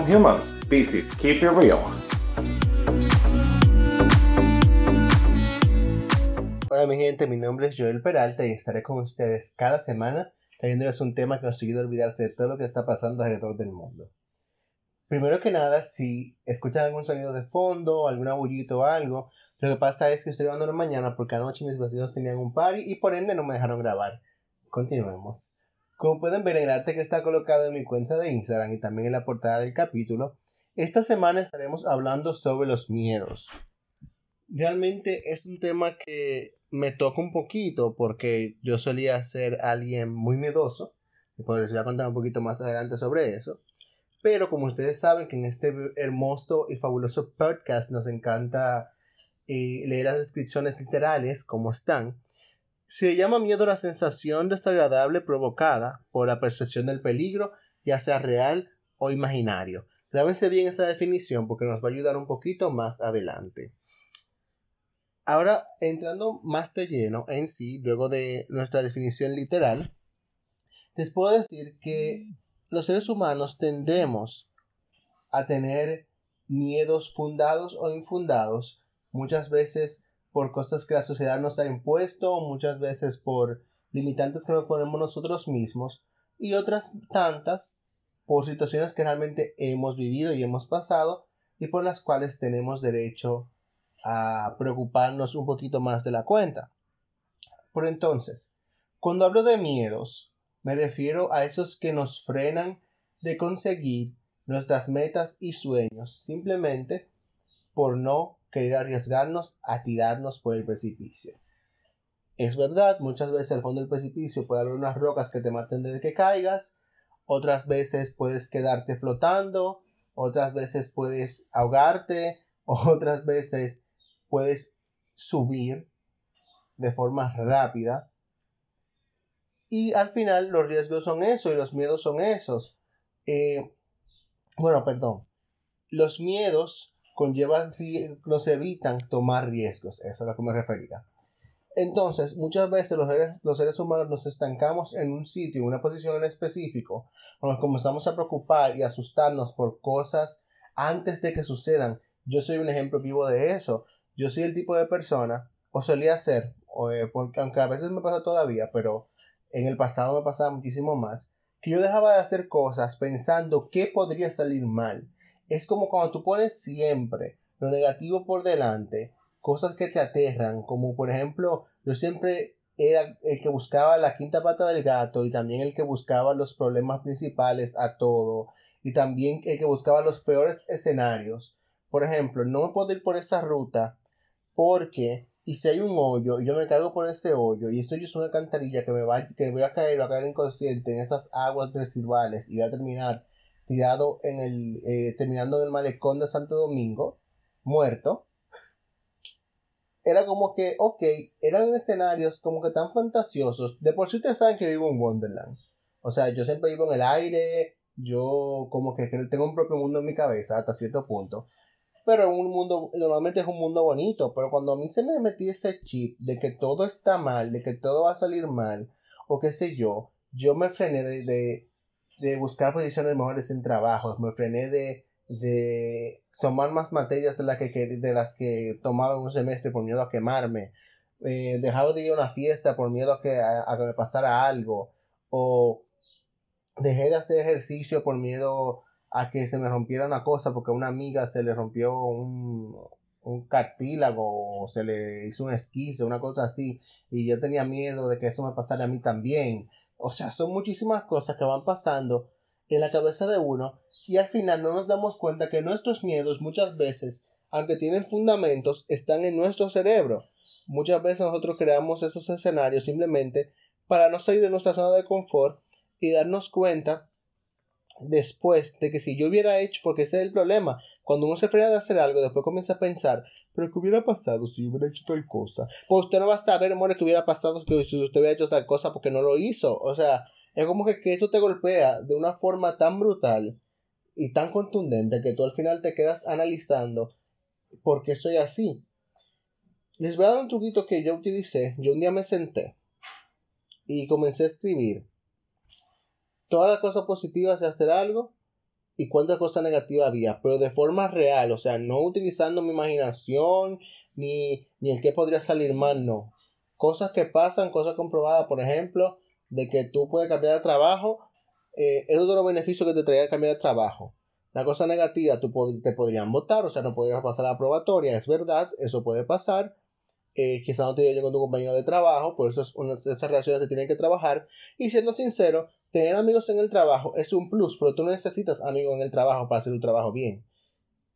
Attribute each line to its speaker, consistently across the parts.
Speaker 1: from humans. Pisces, keep it real.
Speaker 2: Hola mi gente, mi nombre es Joel Peralta y estaré con ustedes cada semana trayéndoles un tema que os ayude a olvidarse de todo lo que está pasando alrededor del mundo. Primero que nada, si escuchan algún sonido de fondo, algún abullito o algo, lo que pasa es que estoy grabando la mañana porque anoche mis vecinos tenían un party y por ende no me dejaron grabar. Continuemos. Como pueden ver en el arte que está colocado en mi cuenta de Instagram y también en la portada del capítulo, esta semana estaremos hablando sobre los miedos. Realmente es un tema que me toca un poquito porque yo solía ser alguien muy miedoso. Y por eso voy a contar un poquito más adelante sobre eso. Pero como ustedes saben que en este hermoso y fabuloso podcast nos encanta eh, leer las descripciones literales como están, se llama miedo a la sensación desagradable provocada por la percepción del peligro, ya sea real o imaginario. Grábense bien esa definición porque nos va a ayudar un poquito más adelante. Ahora, entrando más de lleno en sí, luego de nuestra definición literal, les puedo decir que los seres humanos tendemos a tener miedos fundados o infundados, muchas veces por cosas que la sociedad nos ha impuesto, muchas veces por limitantes que nos ponemos nosotros mismos, y otras tantas por situaciones que realmente hemos vivido y hemos pasado y por las cuales tenemos derecho a preocuparnos un poquito más de la cuenta. Por entonces, cuando hablo de miedos, me refiero a esos que nos frenan de conseguir nuestras metas y sueños simplemente por no querer arriesgarnos a tirarnos por el precipicio. Es verdad, muchas veces al fondo del precipicio puede haber unas rocas que te maten desde que caigas, otras veces puedes quedarte flotando, otras veces puedes ahogarte, otras veces puedes subir de forma rápida y al final los riesgos son eso y los miedos son esos. Eh, bueno, perdón. Los miedos conllevan, los evitan tomar riesgos. Eso es a lo que me refería. Entonces, muchas veces los seres, los seres humanos nos estancamos en un sitio, en una posición en específico, cuando comenzamos a preocupar y asustarnos por cosas antes de que sucedan. Yo soy un ejemplo vivo de eso. Yo soy el tipo de persona, o solía ser, eh, porque aunque a veces me pasa todavía, pero en el pasado me pasaba muchísimo más, que yo dejaba de hacer cosas pensando qué podría salir mal. Es como cuando tú pones siempre lo negativo por delante, cosas que te aterran, como por ejemplo, yo siempre era el que buscaba la quinta pata del gato y también el que buscaba los problemas principales a todo y también el que buscaba los peores escenarios. Por ejemplo, no me puedo ir por esa ruta porque y si hay un hoyo y yo me caigo por ese hoyo y ese hoyo es una cantarilla que me va que voy a caer a caer inconsciente en esas aguas residuales y voy a terminar tirado en el eh, terminando en el malecón de Santo Domingo muerto. Era como que ok eran escenarios como que tan fantasiosos. De por sí ustedes saben que vivo en Wonderland. O sea yo siempre vivo en el aire yo como que tengo un propio mundo en mi cabeza hasta cierto punto. Pero un mundo, normalmente es un mundo bonito, pero cuando a mí se me metí ese chip de que todo está mal, de que todo va a salir mal, o qué sé yo, yo me frené de, buscar posiciones mejores en trabajos, me frené de, de tomar más materias de, la que, de las que tomaba en un semestre por miedo a quemarme, eh, dejaba de ir a una fiesta por miedo a que, a que me pasara algo, o dejé de hacer ejercicio por miedo a que se me rompiera una cosa porque a una amiga se le rompió un, un cartílago o se le hizo un esquizo, una cosa así, y yo tenía miedo de que eso me pasara a mí también. O sea, son muchísimas cosas que van pasando en la cabeza de uno y al final no nos damos cuenta que nuestros miedos muchas veces, aunque tienen fundamentos, están en nuestro cerebro. Muchas veces nosotros creamos esos escenarios simplemente para no salir de nuestra zona de confort y darnos cuenta después de que si yo hubiera hecho, porque ese es el problema, cuando uno se frena de hacer algo, después comienza a pensar, pero ¿qué hubiera pasado si yo hubiera hecho tal cosa? Pues usted no va a saber, que hubiera pasado si usted hubiera hecho tal cosa porque no lo hizo. O sea, es como que, que eso te golpea de una forma tan brutal y tan contundente que tú al final te quedas analizando por qué soy así. Les voy a dar un truquito que yo utilicé. Yo un día me senté y comencé a escribir todas las cosas positivas de hacer algo y cuántas cosas negativas había, pero de forma real, o sea, no utilizando mi imaginación ni, ni el que podría salir mal, no. Cosas que pasan, cosas comprobadas, por ejemplo, de que tú puedes cambiar de trabajo, eh, es otro beneficio que te traía cambiar de trabajo. La cosa negativa, tú te podrían votar, o sea, no podrías pasar la probatoria, es verdad, eso puede pasar. Eh, quizás no te llegue con tu compañero de trabajo, por eso es una esas relaciones que tienen que trabajar. Y siendo sincero, tener amigos en el trabajo es un plus, pero tú no necesitas amigos en el trabajo para hacer tu trabajo bien.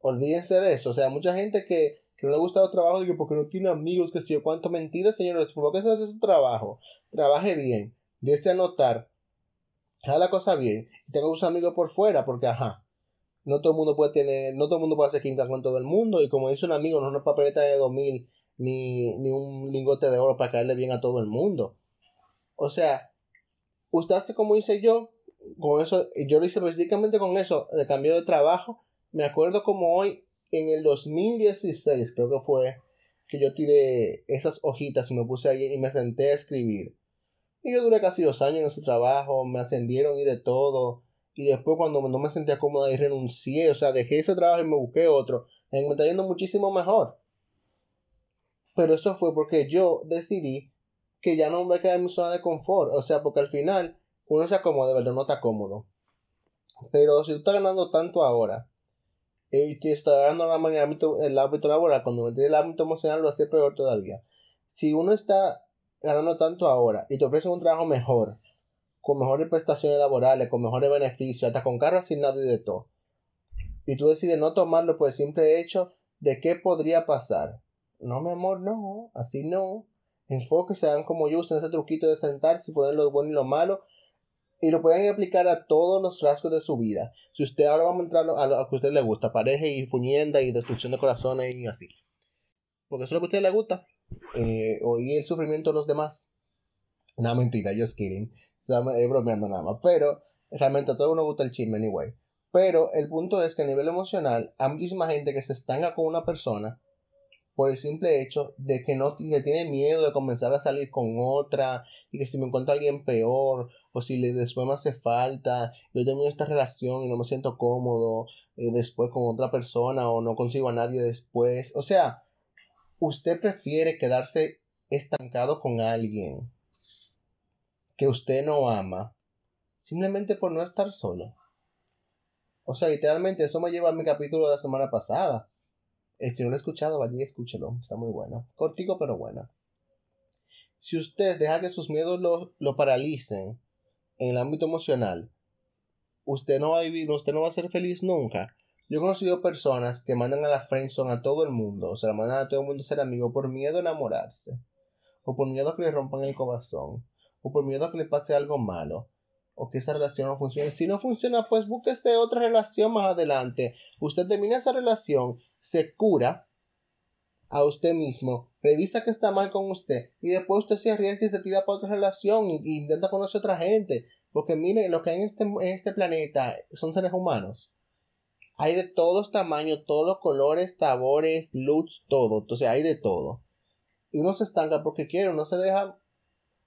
Speaker 2: Olvídense de eso, o sea, mucha gente que, que no le gusta el trabajo, digo, porque no tiene amigos, que si yo cuánto mentiras, señores, ¿por qué se hace su trabajo? Trabaje bien, dése anotar, haga la cosa bien, y tenga sus amigos por fuera, porque ajá, no todo el mundo puede tener, no todo el mundo puede hacer química con todo el mundo, y como dice un amigo, no una papeleta de 2000 ni, ni un lingote de oro para caerle bien a todo el mundo. O sea, usted hace como hice yo, con eso, yo lo hice específicamente con eso, de cambio de trabajo. Me acuerdo como hoy, en el 2016, creo que fue, que yo tiré esas hojitas y me puse ahí y me senté a escribir. Y yo duré casi dos años en ese trabajo, me ascendieron y de todo. Y después cuando no me sentía cómoda y renuncié, o sea, dejé ese trabajo y me busqué otro. me está yendo muchísimo mejor. Pero eso fue porque yo decidí que ya no me quedar en mi zona de confort. O sea, porque al final uno se acomoda, verdad no está cómodo. Pero si tú estás ganando tanto ahora y te estás ganando en el ámbito, laboral, cuando metes el ámbito emocional lo hace peor todavía. Si uno está ganando tanto ahora y te ofrecen un trabajo mejor, con mejores prestaciones laborales, con mejores beneficios, hasta con carro asignado y de todo. Y tú decides no tomarlo por el simple hecho de qué podría pasar. No, mi amor, no, así no. Enfóquese, hagan como yo, usen ese truquito de sentarse y poner lo bueno y lo malo. Y lo pueden aplicar a todos los rasgos de su vida. Si usted ahora va a entrar a lo que a usted le gusta, pareja y fuñenda y destrucción de corazones y así. Porque eso es lo que a usted le gusta. Eh, oír el sufrimiento de los demás. No, mentira, just kidding es bromeando nada más. Pero realmente a todo uno gusta el chisme anyway. Pero el punto es que a nivel emocional, hay muchísima gente que se estanca con una persona por el simple hecho de que no tiene miedo de comenzar a salir con otra y que si me encuentro a alguien peor o si le, después me hace falta, yo tengo esta relación y no me siento cómodo eh, después con otra persona o no consigo a nadie después. O sea, usted prefiere quedarse estancado con alguien que usted no ama simplemente por no estar solo. O sea, literalmente eso me lleva a mi capítulo de la semana pasada. Si no lo he escuchado, vaya y escúchelo. Está muy bueno. Cortico, pero bueno. Si usted deja que sus miedos lo, lo paralicen en el ámbito emocional, usted no va a vivir, usted no va a ser feliz nunca. Yo he conocido personas que mandan a la friendzone a todo el mundo, o sea, mandan a todo el mundo a ser amigo por miedo a enamorarse, o por miedo a que le rompan el corazón, o por miedo a que le pase algo malo o que esa relación no funcione. Si no funciona, pues búsquese otra relación más adelante. Usted termina esa relación, se cura a usted mismo, revisa que está mal con usted y después usted se arriesga y se tira para otra relación e intenta conocer a otra gente. Porque mire, lo que hay en este, en este planeta son seres humanos. Hay de todos los tamaños, todos los colores, sabores, looks, todo. Entonces hay de todo. Y uno se estanca porque quiere, uno se deja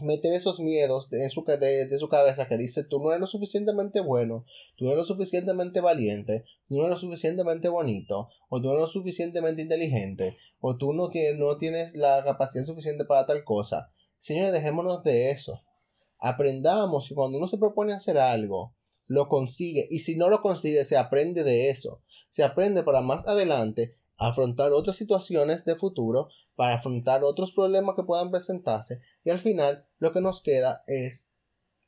Speaker 2: meter esos miedos de su, de, su cabeza que dice tú no eres lo suficientemente bueno, tú no eres lo suficientemente valiente, tú no eres lo suficientemente bonito, o tú no eres lo suficientemente inteligente, o tú no tienes, no tienes la capacidad suficiente para tal cosa. Señores, dejémonos de eso. Aprendamos que cuando uno se propone hacer algo, lo consigue, y si no lo consigue, se aprende de eso. Se aprende para más adelante afrontar otras situaciones de futuro, para afrontar otros problemas que puedan presentarse y al final lo que nos queda es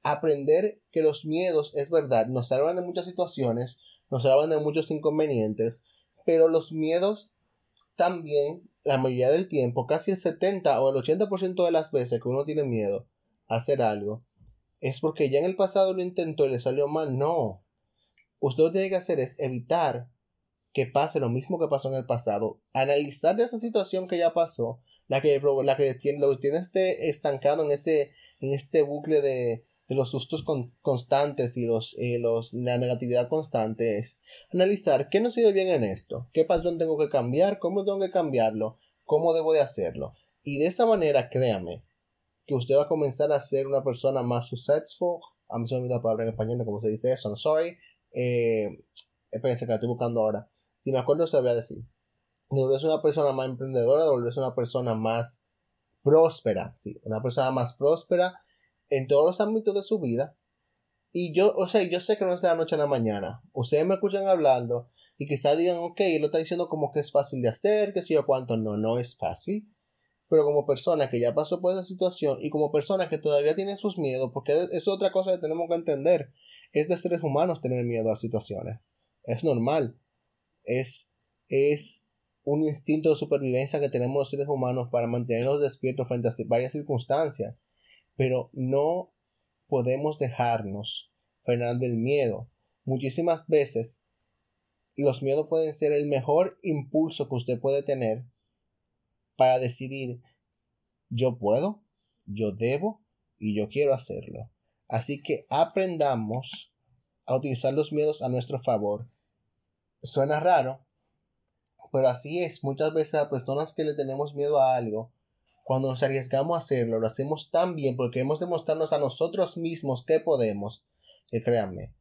Speaker 2: aprender que los miedos es verdad, nos salvan de muchas situaciones, nos salvan de muchos inconvenientes, pero los miedos también, la mayoría del tiempo, casi el 70 o el 80% de las veces que uno tiene miedo a hacer algo, es porque ya en el pasado lo intentó y le salió mal. No. Usted lo que tiene que hacer es evitar que pase lo mismo que pasó en el pasado, analizar esa situación que ya pasó, la que, la que tiene, lo tiene este estancado en ese en este bucle de, de los sustos constantes y los, eh, los, la negatividad constante es analizar qué no ha ido bien en esto, qué patrón tengo que cambiar, cómo tengo que cambiarlo, cómo debo de hacerlo. Y de esa manera, créame, que usted va a comenzar a ser una persona más successful. A mí se me olvidó la palabra en español, como se dice eso, I'm sorry. Eh, espérense que la estoy buscando ahora. Si me acuerdo, se lo voy a decir. De volverse una persona más emprendedora, de una persona más próspera, sí, una persona más próspera en todos los ámbitos de su vida. Y yo, o sea, yo sé que no es de la noche a la mañana. Ustedes me escuchan hablando y quizás digan, ok, lo está diciendo como que es fácil de hacer, que si o cuánto, no, no es fácil. Pero como persona que ya pasó por esa situación y como persona que todavía tiene sus miedos, porque es otra cosa que tenemos que entender, es de seres humanos tener miedo a situaciones. Es normal. Es, es un instinto de supervivencia que tenemos los seres humanos para mantenernos despiertos frente a varias circunstancias. Pero no podemos dejarnos frenar del miedo. Muchísimas veces los miedos pueden ser el mejor impulso que usted puede tener para decidir yo puedo, yo debo y yo quiero hacerlo. Así que aprendamos a utilizar los miedos a nuestro favor. Suena raro, pero así es. Muchas veces a personas que le tenemos miedo a algo, cuando nos arriesgamos a hacerlo, lo hacemos tan bien porque queremos demostrarnos a nosotros mismos que podemos, que créanme,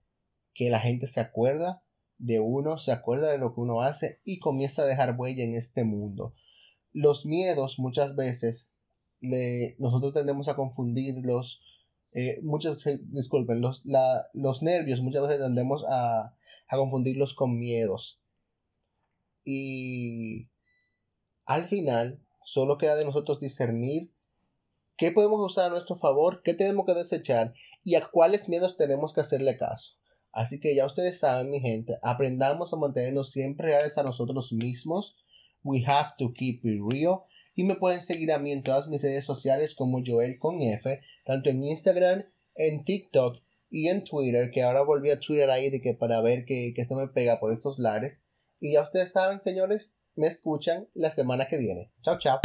Speaker 2: que la gente se acuerda de uno, se acuerda de lo que uno hace y comienza a dejar huella en este mundo. Los miedos muchas veces nosotros tendemos a confundirlos, eh, muchos, disculpen, los, los nervios muchas veces tendemos a, a confundirlos con miedos. Y al final solo queda de nosotros discernir qué podemos usar a nuestro favor, qué tenemos que desechar y a cuáles miedos tenemos que hacerle caso. Así que ya ustedes saben, mi gente, aprendamos a mantenernos siempre reales a nosotros mismos. We have to keep it real. Y me pueden seguir a mí en todas mis redes sociales como Joel con tanto en Instagram, en TikTok y en Twitter, que ahora volví a Twitter ahí de que para ver que, se me pega por estos lares. Y ya ustedes saben, señores, me escuchan la semana que viene. Chao, chao.